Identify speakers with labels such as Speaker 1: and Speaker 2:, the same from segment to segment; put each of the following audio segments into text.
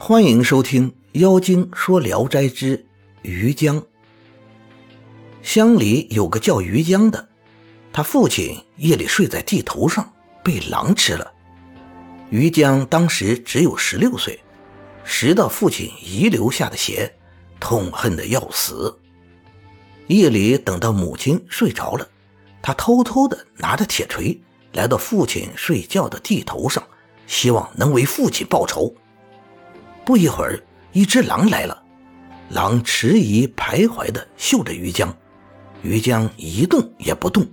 Speaker 1: 欢迎收听《妖精说聊斋之于江》。乡里有个叫于江的，他父亲夜里睡在地头上，被狼吃了。于江当时只有十六岁，拾到父亲遗留下的鞋，痛恨的要死。夜里等到母亲睡着了，他偷偷的拿着铁锤来到父亲睡觉的地头上，希望能为父亲报仇。不一会儿，一只狼来了。狼迟疑徘徊地嗅着于江，于江一动也不动。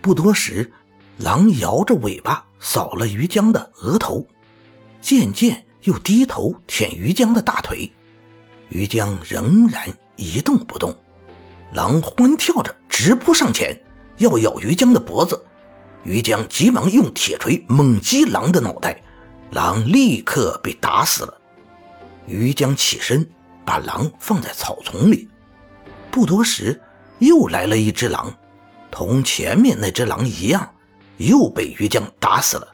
Speaker 1: 不多时，狼摇着尾巴扫了于江的额头，渐渐又低头舔于江的大腿。于江仍然一动不动。狼欢跳着直扑上前，要咬于江的脖子。于江急忙用铁锤猛击狼的脑袋，狼立刻被打死了。于江起身，把狼放在草丛里。不多时，又来了一只狼，同前面那只狼一样，又被于江打死了。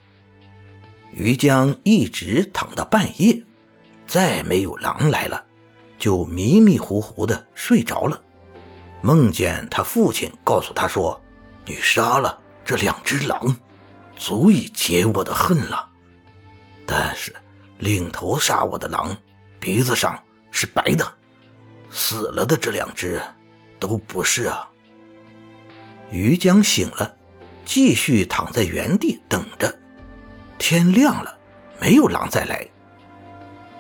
Speaker 1: 于江一直躺到半夜，再没有狼来了，就迷迷糊糊的睡着了。梦见他父亲告诉他说：“你杀了这两只狼，足以解我的恨了。但是领头杀我的狼。”鼻子上是白的，死了的这两只都不是啊。于江醒了，继续躺在原地等着。天亮了，没有狼再来。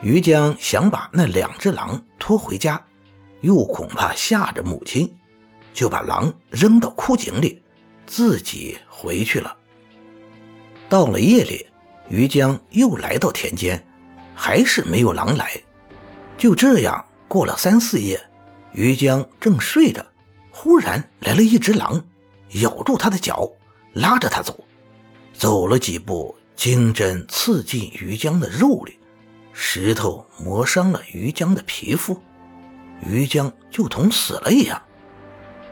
Speaker 1: 于江想把那两只狼拖回家，又恐怕吓着母亲，就把狼扔到枯井里，自己回去了。到了夜里，于江又来到田间，还是没有狼来。就这样过了三四夜，于江正睡着，忽然来了一只狼，咬住他的脚，拉着他走。走了几步，金针刺进于江的肉里，石头磨伤了于江的皮肤，于江就同死了一样。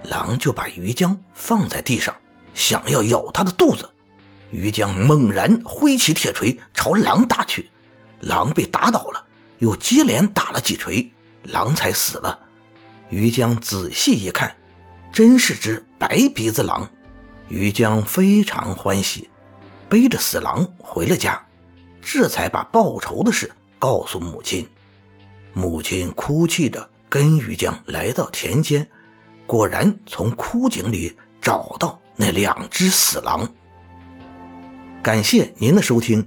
Speaker 1: 狼就把于江放在地上，想要咬他的肚子。于江猛然挥起铁锤朝狼打去，狼被打倒了。又接连打了几锤，狼才死了。于江仔细一看，真是只白鼻子狼。于江非常欢喜，背着死狼回了家，这才把报仇的事告诉母亲。母亲哭泣着跟于江来到田间，果然从枯井里找到那两只死狼。感谢您的收听。